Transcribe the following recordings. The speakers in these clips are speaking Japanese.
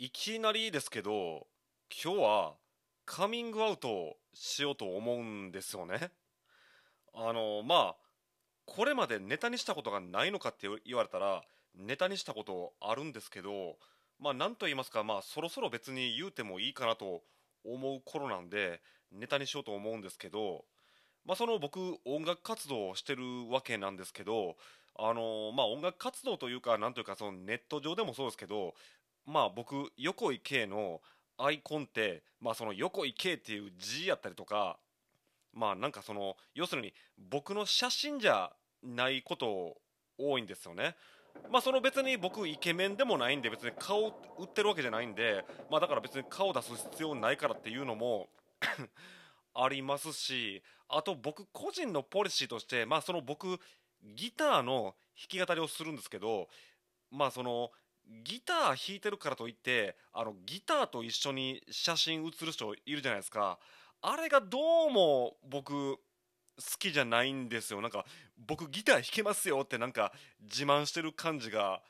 いきなりですけど今日はカミングアウトしようと思うんですよね。あのまあこれまでネタにしたことがないのかって言われたらネタにしたことあるんですけどまあ何と言いますかまあそろそろ別に言うてもいいかなと思う頃なんでネタにしようと思うんですけどまあその僕音楽活動をしてるわけなんですけどあのまあ音楽活動というかなんというかそのネット上でもそうですけどまあ僕横井圭のアイコンってまあその横井圭っていう字やったりとかまあなんかその要するに僕の写真じゃないこと多いんですよね。まあその別に僕イケメンでもないんで別に顔売ってるわけじゃないんでまあだから別に顔出す必要ないからっていうのも ありますしあと僕個人のポリシーとしてまあその僕ギターの弾き語りをするんですけどまあそのギター弾いてるからといってあのギターと一緒に写真写る人いるじゃないですか。あれがどうも僕好きじゃないんですよ。なんか僕ギター弾けますよってなんか自慢してる感じが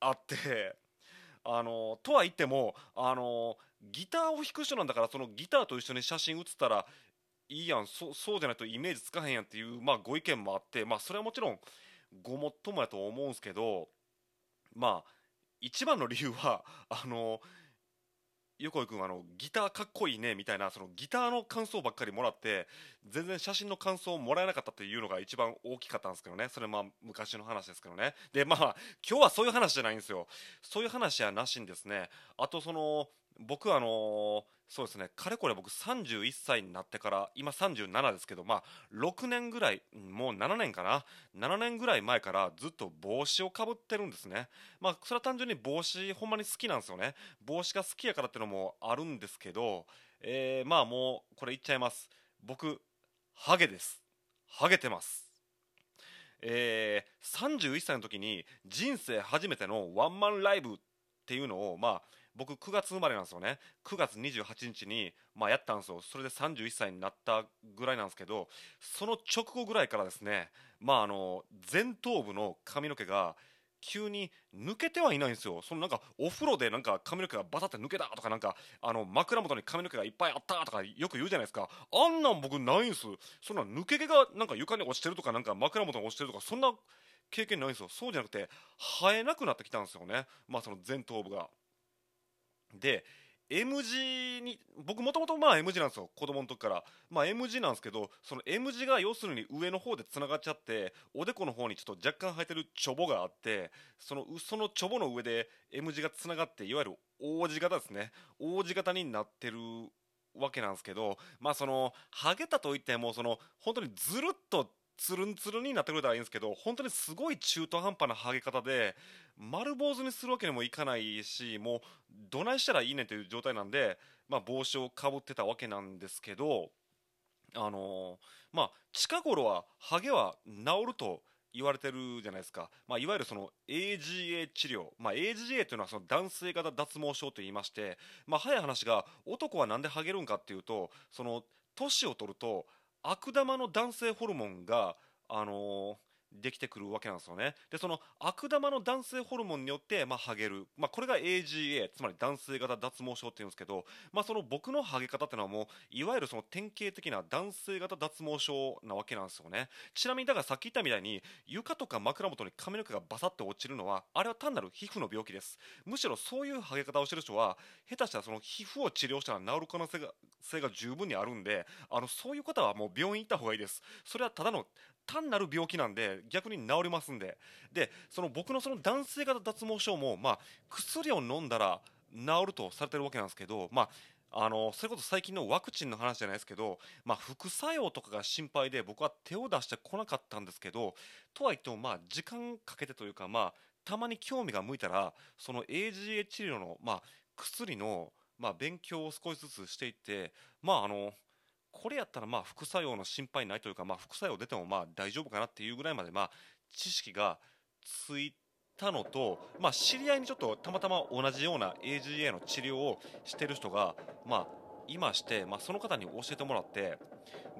あって。あのとは言ってもあのギターを弾く人なんだからそのギターと一緒に写真写ったらいいやん。そそうじゃないとイメージつかへんやんっていう、まあ、ご意見もあって。まあそれはもちろんごもっともやと思うんすけど。まあ一番の理由はあの横井君あのギターかっこいいねみたいなそのギターの感想ばっかりもらって全然写真の感想をもらえなかったっていうのが一番大きかったんですけどね。それまあ昔の話ですけどね。でまあ今日はそういう話じゃないんですよ。そういう話はなしにですね。あとその僕あのそうですねかれこれ僕31歳になってから今37ですけどまあ6年ぐらいもう7年かな？7年ぐらい前からずっと帽子をかぶってるんですね。まあそれは単純に帽子ほんまに好きなんですよね。帽子が好きやからってのもあるんですけど、えー、まあもうこれ言っちゃいます。僕ハゲです。ハゲてます。えー、31歳の時に人生初めてのワンマンライブっていうのをまあ僕9月生まれなんですよね。9月28日に、まあ、やったんですよ。それで31歳になったぐらいなんですけどその直後ぐらいからですねまああの前頭部の髪の毛が急に抜けてはいないんですよ。そのなんかお風呂でなんか髪の毛がバタって抜けたとかなんかあの枕元に髪の毛がいっぱいあったとかよく言うじゃないですか。あんなん僕ないんです。そんな抜け毛がなんか床に落ちてるとかなんか枕元に落ちてるとかそんな経験ないんですよ。そうじゃなくて生えなくなってきたんですよね。まあその前頭部が。で M 字に僕もともとまあ M 字なんですよ子供の時から。まあ M 字なんですけどその M 字が要するに上の方でつながっちゃっておでこの方にちょっと若干生えてるチョボがあってそのそのチョボの上で M 字がつながっていわゆる O 字型ですね。O 字型になってるわけなんですけどまあそのハゲたといってもその本当にずるっとつるんつるんになってくれたらいいんですけど本当にすごい中途半端なハゲ方で丸坊主にするわけにもいかないしもうどないしたらいいねという状態なんで、まあ、帽子をかぶってたわけなんですけどあのー、まあ近頃はハゲは治ると言われてるじゃないですか、まあ、いわゆるその AGA 治療、まあ、AGA というのはその男性型脱毛症と言いまして、まあ、早い話が男は何でハゲるんかっていうとその年を取ると悪玉の男性ホルモンが、あの、できてくるわけなんですよね。でその悪玉の男性ホルモンによって、まあ、ハゲる、まあ、これが AGA つまり男性型脱毛症っていうんですけど、まあ、その僕のハゲ方っていうのはもういわゆるその典型的な男性型脱毛症なわけなんですよね。ちなみにだからさっき言ったみたいに床とか枕元に髪の毛がバサッと落ちるのはあれは単なる皮膚の病気です。むしろそういうハゲ方をしてる人は下手したらその皮膚を治療したら治る可能性が性が十分にあるんであのそういう方はもう病院行った方がいいです。それはただの単なる病気なんで逆に治りますんで。でその僕のその男性型脱毛症も、まあ、薬を飲んだら治るとされてるわけなんですけど、まあ、あのそれこそ最近のワクチンの話じゃないですけど、まあ、副作用とかが心配で僕は手を出してこなかったんですけどとはいってもまあ時間かけてというか、まあ、たまに興味が向いたらその AGA 治療の、まあ、薬の、まあ、勉強を少しずつしていってまああのこれやったらまあ副作用の心配ないというか、まあ、副作用出てもまあ大丈夫かなっていうぐらいまでまあ知識がついたのと、まあ、知り合いにちょっとたまたま同じような AGA の治療をしてる人が、まあ、いまして、まあ、その方に教えてもらって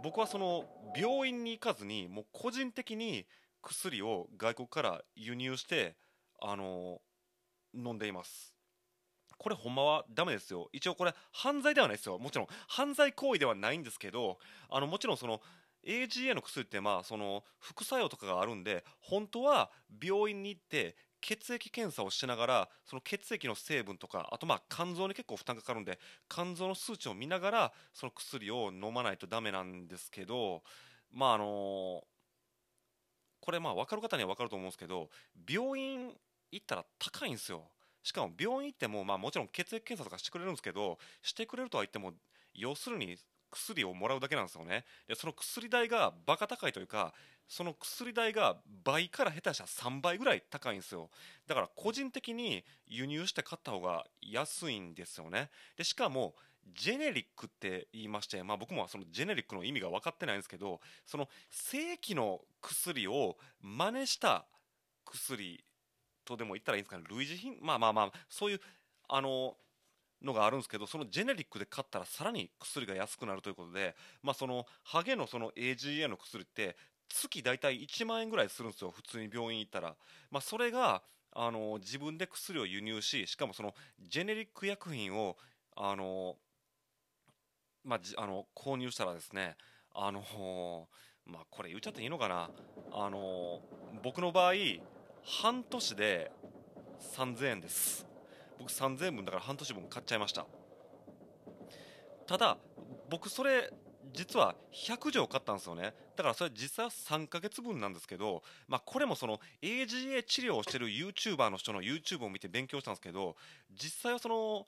僕はその病院に行かずにもう個人的に薬を外国から輸入して、あの飲んでいます。これほんまはダメですよ。一応これ犯罪ではないですよ。もちろん。犯罪行為ではないんですけどあのもちろんその AGA の薬ってまあその副作用とかがあるんで本当は病院に行って血液検査をしながらその血液の成分とかあとまあ肝臓に結構負担かかるんで肝臓の数値を見ながらその薬を飲まないとダメなんですけどまああのこれまあ分かる方には分かると思うんですけど病院行ったら高いんですよ。しかも病院行ってもまあもちろん血液検査とかしてくれるんですけどしてくれるとは言っても要するに薬をもらうだけなんですよね。でその薬代がバカ高いというかその薬代が倍から下手したら3倍ぐらい高いんですよ。だから個人的に輸入して買った方が安いんですよね。でしかもジェネリックって言いまして、まあ、僕もそのジェネリックの意味が分かってないんですけどその正規の薬を真似した薬とでも言ったらいいんですかね。類似品？まあまあまあそういうあののがあるんですけどそのジェネリックで買ったらさらに薬が安くなるということで、まあ、そのハゲのその AGA の薬って月大体1万円ぐらいするんですよ。普通に病院行ったら、まあ、それがあの自分で薬を輸入ししかもそのジェネリック薬品をあの、まあ、あの購入したらですねあのまあこれ言っちゃっていいのかな。あの僕の場合半年で3000円です。僕3000円分だから半年分買っちゃいました。ただ僕それ実は100錠買ったんですよね。だからそれ実際は3ヶ月分なんですけど、まあ、これもその AGA 治療をしてる YouTuber の人の YouTube を見て勉強したんですけど実際はその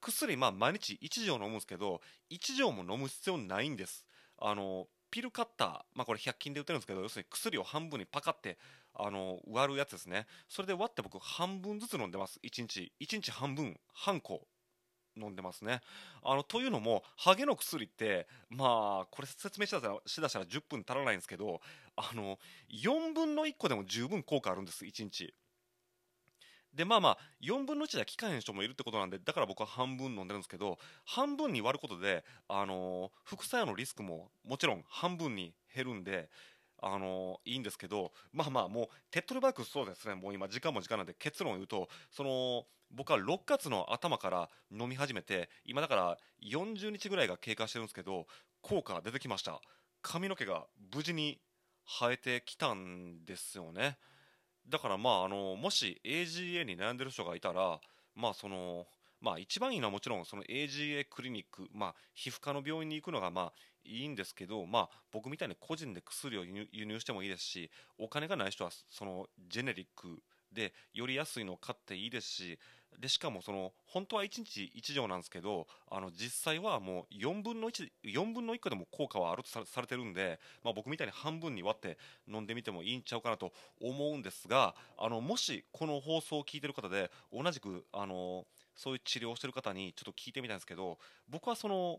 薬、まあ、毎日1錠飲むんですけど1錠も飲む必要ないんです。あのピルカッター、まあ、これ100均で売ってるんですけど要するに薬を半分にパカってあの割るやつですね。それで割って僕半分ずつ飲んでます。1日。1日半分半個飲んでますね。あのというのもハゲの薬ってまあこれ説明しだしたらしだしたら10分足らないんですけどあの4分の1個でも十分効果あるんです。1日。でまあまあ4分の1では効かへん人もいるってことなんでだから僕は半分飲んでるんですけど半分に割ることで、あの、副作用のリスクももちろん半分に減るんで、あの、いいんですけどまあまあもう手っ取り早くそうですねもう今時間も時間なんで結論を言うとその僕は6月の頭から飲み始めて今だから40日ぐらいが経過してるんですけど効果が出てきました髪の毛が無事に生えてきたんですよね。だからまああのもし AGA に悩んでる人がいたらまあそのまあ一番いいのはもちろんその AGA クリニックまあ皮膚科の病院に行くのがまあいいんですけどまあ僕みたいに個人で薬を輸入してもいいですしお金がない人はそのジェネリックでより安いのを買っていいですしでしかもその本当は1日1錠なんですけどあの実際はもう4分の14分の1個でも効果はあるとされてるんで、まあ、僕みたいに半分に割って飲んでみてもいいんちゃうかなと思うんですがあのもしこの放送を聞いてる方で同じくあのそういう治療をしてる方にちょっと聞いてみたんですけど僕はその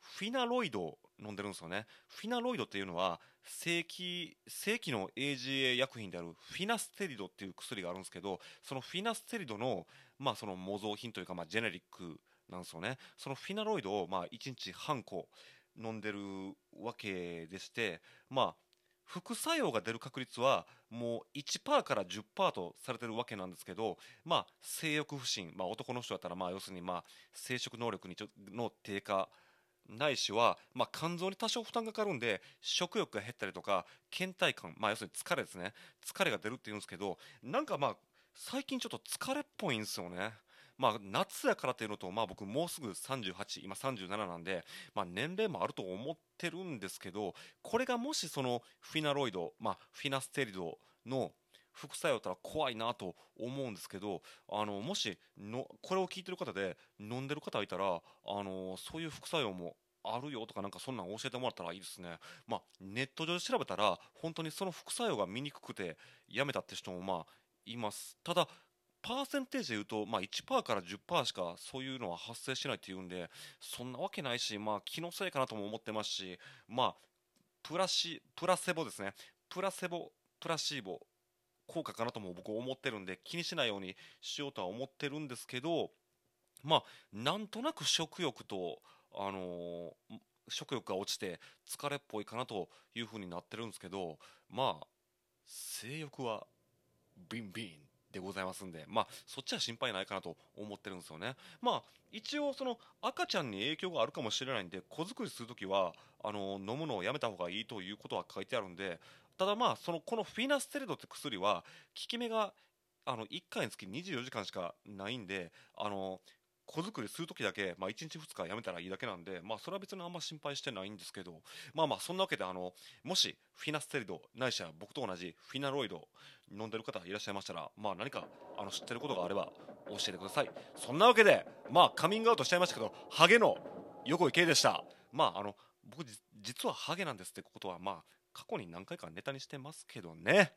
フィナロイド飲んでるんですよね。フィナロイドっていうのは正規正規の AGA 薬品であるフィナステリドっていう薬があるんですけどそのフィナステリドの,、まあその模造品というか、まあ、ジェネリックなんですよね。そのフィナロイドを、まあ、1日半個飲んでるわけでしてまあ副作用が出る確率はもう1%から10%とされてるわけなんですけど、まあ、性欲不振、まあ、男の人だったらまあ要するにまあ生殖能力にちょの低下ないしは、まあ、肝臓に多少負担がかかるんで食欲が減ったりとか倦怠感、まあ、要するに疲れですね疲れが出るっていうんですけどなんかまあ最近ちょっと疲れっぽいんですよね。まあ、夏やからというのと、まあ、僕もうすぐ38今37なんで、まあ、年齢もあると思ってるんですけどこれがもしそのフィナロイド、まあ、フィナステリドの副作用だったら怖いなと思うんですけどあのもしのこれを聞いてる方で飲んでる方がいたらあのそういう副作用もあるよとかなんかそんなん教えてもらったらいいですね。まあ、ネット上で調べたら本当にその副作用が見にくくてやめたって人もまあいます。ただパーセンテージで言うと、まあ、1%から10%しかそういうのは発生しないっていうんでそんなわけないし、まあ、気のせいかなとも思ってますし、まあ、プラシプラセボですね。プラセボプラシーボ効果かなとも僕思ってるんで気にしないようにしようとは思ってるんですけどまあなんとなく食欲とあのー、食欲が落ちて疲れっぽいかなというふうになってるんですけどまあ性欲はビンビン。でございますんで、まあ、そっちは心配ないかなと思ってるんですよね。まあ、一応、その赤ちゃんに影響があるかもしれないんで、子作りするときはあの飲むのをやめた方がいいということは書いてあるんで、ただ、まあ、そのこのフィナステレドって薬は効き目があの1回につき24時間しかないんで、あの子作りするときだけ、まあ、1日2日やめたらいいだけなんで、まあ、それは別にあんま心配してないんですけど、まあまあ、そんなわけで、あの、もし、フィナステリド、ないしは僕と同じフィナロイド飲んでる方いらっしゃいましたら、まあ何か、あの、知ってることがあれば教えてください。そんなわけで、まあ、カミングアウトしちゃいましたけど、ハゲの横井圭でした。まあ、あの、僕、実はハゲなんですってことは、まあ、過去に何回かネタにしてますけどね。